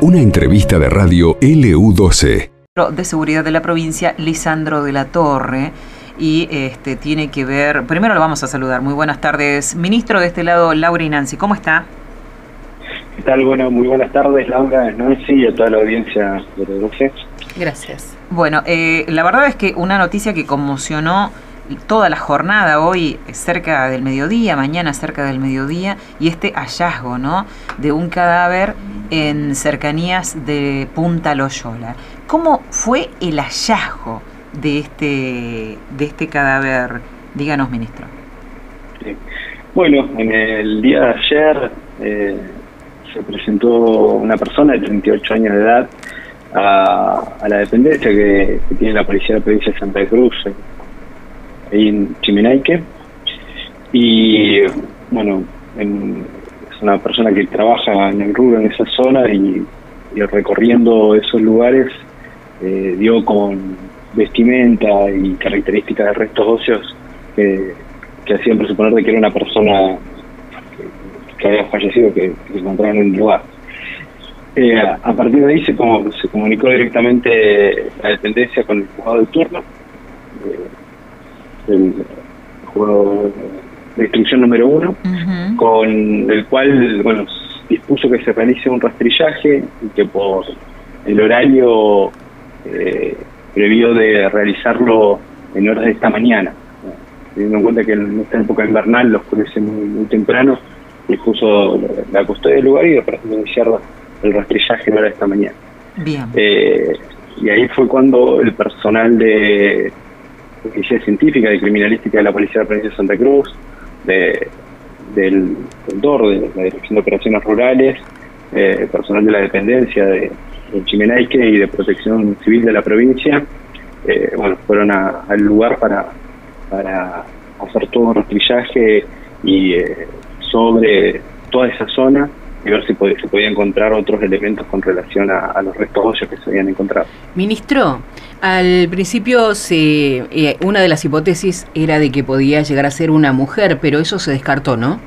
Una entrevista de radio LU12. De seguridad de la provincia, Lisandro de la Torre. Y este tiene que ver. Primero lo vamos a saludar. Muy buenas tardes. Ministro de este lado, Laura y Nancy. ¿Cómo está? ¿Qué tal? Bueno, muy buenas tardes, Laura, Nancy y a toda la audiencia de LU12. Gracias. Bueno, eh, la verdad es que una noticia que conmocionó toda la jornada hoy cerca del mediodía, mañana cerca del mediodía, y este hallazgo ¿no? de un cadáver en cercanías de Punta Loyola. ¿Cómo fue el hallazgo de este, de este cadáver? Díganos, ministro. Bueno, en el día de ayer eh, se presentó una persona de 38 años de edad a, la dependencia que, tiene la Policía de la Provincia de Santa Cruz, ahí en Chimenaique. Y bueno, es una persona que trabaja en el rubro en esa zona y, recorriendo esos lugares eh, dio con vestimenta y características de restos óseos que, hacían presuponer de que era una persona que, había fallecido, que, se encontraba en el lugar. Eh, a partir de ahí se, se comunicó directamente la dependencia con el juzgado de turno. Eh, el juego de instrucción número uno, con el cual, bueno, dispuso que se realice un rastrillaje y que por el horario eh, previó de realizarlo en horas de esta mañana. Teniendo en cuenta que en esta época invernal los oscurece muy, muy temprano, dispuso la custodia del lugar y para iniciar el rastrillaje en horas de esta mañana. Bien. Eh, y ahí fue cuando el personal de Policía Científica, de Criminalística de la Policía de la Provincia de Santa Cruz, de, del DOR, de la Dirección de Operaciones Rurales, eh, personal de la dependencia de, Chimenaique y de Protección Civil de la provincia, eh, bueno, fueron al lugar para, para hacer todo un rastrillaje y eh, sobre toda esa zona y ver si se podía encontrar otros elementos con relación a, los restos óseos que se habían encontrado. Ministro, al principio se, eh, una de las hipótesis era de que podía llegar a ser una mujer, pero eso se descartó, ¿no?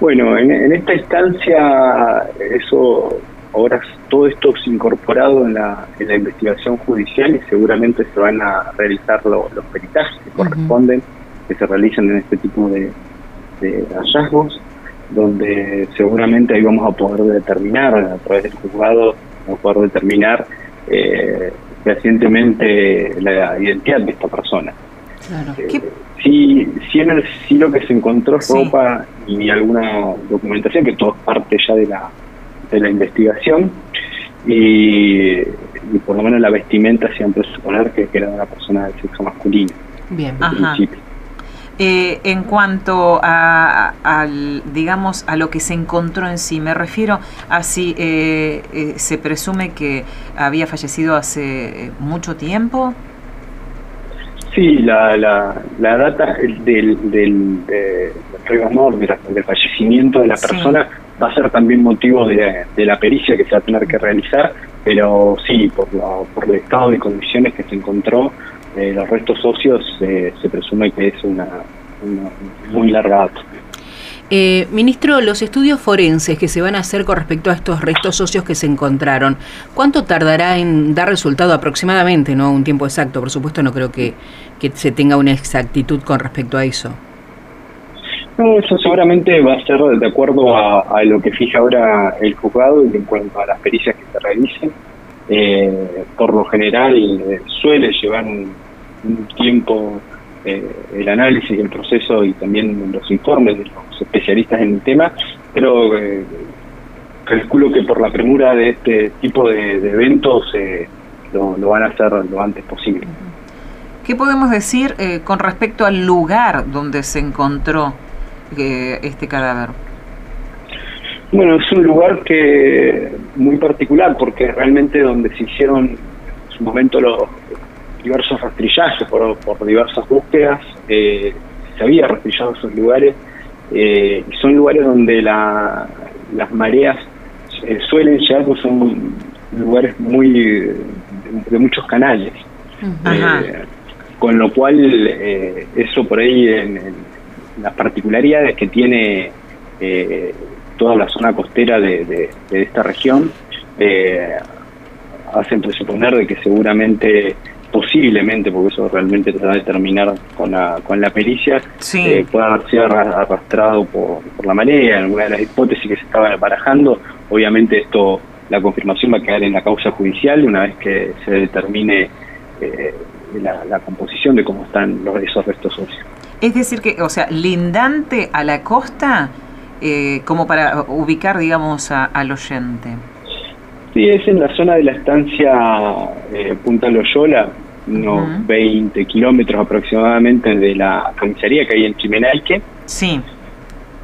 Bueno, en, esta instancia, eso ahora todo esto es incorporado en la, en la investigación judicial y seguramente se van a realizar los peritajes que corresponden, que se realizan en este tipo de hallazgos donde seguramente ahí vamos a poder determinar, a través del juzgado, vamos a poder determinar eh, fehacientemente la identidad de esta persona. Claro. Eh, sí, en el, sí lo que se encontró es ropa y alguna documentación, que todo es parte ya de la, de la investigación, y, por lo menos la vestimenta siempre suponer que, que era una persona del sexo masculino. Bien, Ajá. Eh, en cuanto a, al, digamos, a lo que se encontró en sí, me refiero a si eh, eh, se presume que había fallecido hace mucho tiempo. Sí, la, la, la data del, del, del, del fallecimiento de la persona va a ser también motivo de, de, la pericia que se va a tener que realizar, pero sí, por, por el estado de condiciones que se encontró, eh, los restos óseos se presume que es una, muy larga eh, ministro, los estudios forenses que se van a hacer con respecto a estos restos óseos que se encontraron, ¿cuánto tardará en dar resultado aproximadamente? No un tiempo exacto, por supuesto, no creo que, que se tenga una exactitud con respecto a eso. No, eso seguramente va a ser de acuerdo a, lo que fija ahora el juzgado y en cuanto a las pericias que se realicen. Eh, por lo general eh, suele llevar un, tiempo eh, el análisis, el proceso y también los informes de los especialistas en el tema, pero calculo que por la premura de este tipo de, eventos lo, van a hacer lo antes posible. ¿Qué podemos decir con respecto al lugar donde se encontró este cadáver? Bueno, es un lugar que muy particular porque realmente donde se hicieron en su momento los diversos rastrillajes por, por diversas búsquedas, eh, se había rastrillado esos lugares eh, y son lugares donde la, las mareas eh, suelen llegar, pues son lugares muy de, muchos canales. con lo cual eso por ahí en, en las particularidades que tiene toda la zona costera de, esta región, eh, hacen presuponer de que seguramente posiblemente, porque eso realmente se va a determinar con la, con la pericia, eh, pueda haber sido arrastrado por, por la marea, en alguna de las hipótesis que se estaban barajando. Obviamente esto, la confirmación va a quedar en la causa judicial una vez que se determine eh, la, composición de cómo están los, esos restos óseos. Es decir que, o sea, lindante a la costa, eh, como para ubicar, digamos, al oyente. Sí, es en la zona de la estancia eh, Punta Loyola, unos 20 kilómetros aproximadamente de la comisaría que hay en Chimenaique. Sí.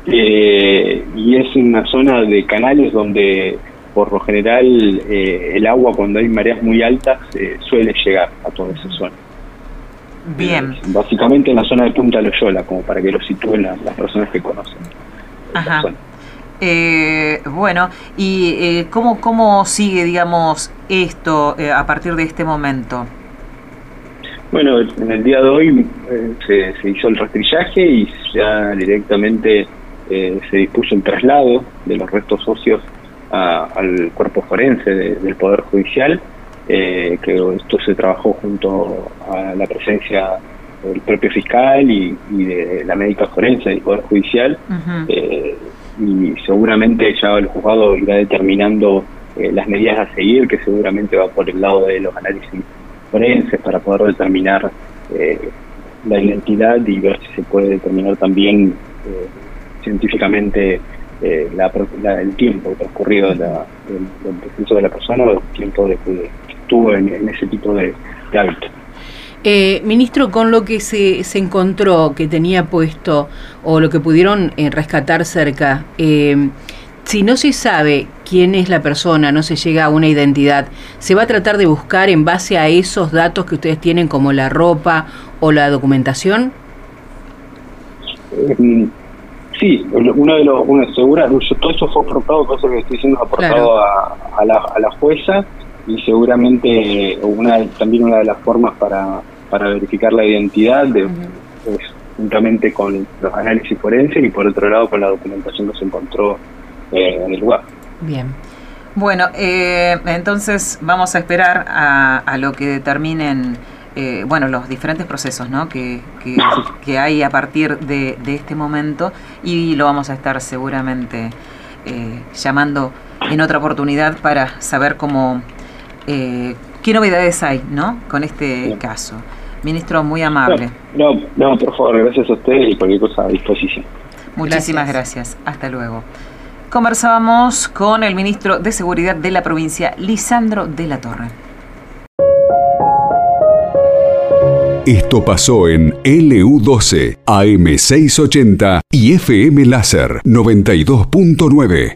Eh, y es una zona de canales donde por lo general eh, el agua cuando hay mareas muy altas suele llegar a toda esa zona. Bien. básicamente en la zona de Punta Loyola, como para que lo sitúen las, personas que conocen. Ajá. Eh, bueno, ¿y eh, ¿cómo, cómo sigue, digamos, esto eh, a partir de este momento? Bueno, en el día de hoy se, se, hizo el rastrillaje y ya directamente se dispuso el traslado de los restos socios al cuerpo forense del Poder Judicial, que esto se trabajó junto a la presencia del propio fiscal y, de la médica forense del Poder Judicial y seguramente ya el juzgado irá determinando eh, las medidas a seguir, que seguramente va por el lado de los análisis forenses para poder determinar eh, la identidad y ver si se puede determinar también eh, científicamente el tiempo transcurrido del, proceso de la persona o el tiempo de que estuvo en, ese tipo de, de hábito. Eh, ministro, con lo que se, se, encontró, que tenía puesto o lo que pudieron eh, rescatar cerca, eh, si no se sabe quién es la persona, no se llega a una identidad, ¿se va a tratar de buscar en base a esos datos que ustedes tienen como la ropa o la documentación? Sí, uno de los, una segura, todo eso fue aportado, todo eso que estoy diciendo aportado a, a, la, a la jueza y seguramente una también una de las formas para para verificar la identidad, de, pues, juntamente con los análisis forenses y por otro lado con la documentación que se encontró eh, en el lugar. Bien. Bueno, eh, entonces vamos a esperar a, lo que determinen eh, bueno, los diferentes procesos ¿no? que, que, hay a partir de, de, este momento y lo vamos a estar seguramente llamando en otra oportunidad para saber cómo, qué novedades hay ¿no? con este caso. Ministro, muy amable. No, no, por favor, gracias a usted y cualquier cosa a disposición. Muchísimas gracias. Hasta luego. Conversábamos con el ministro de Seguridad de la provincia, Lisandro de la Torre. Esto pasó en LU12, AM680 y FM Láser 92.9.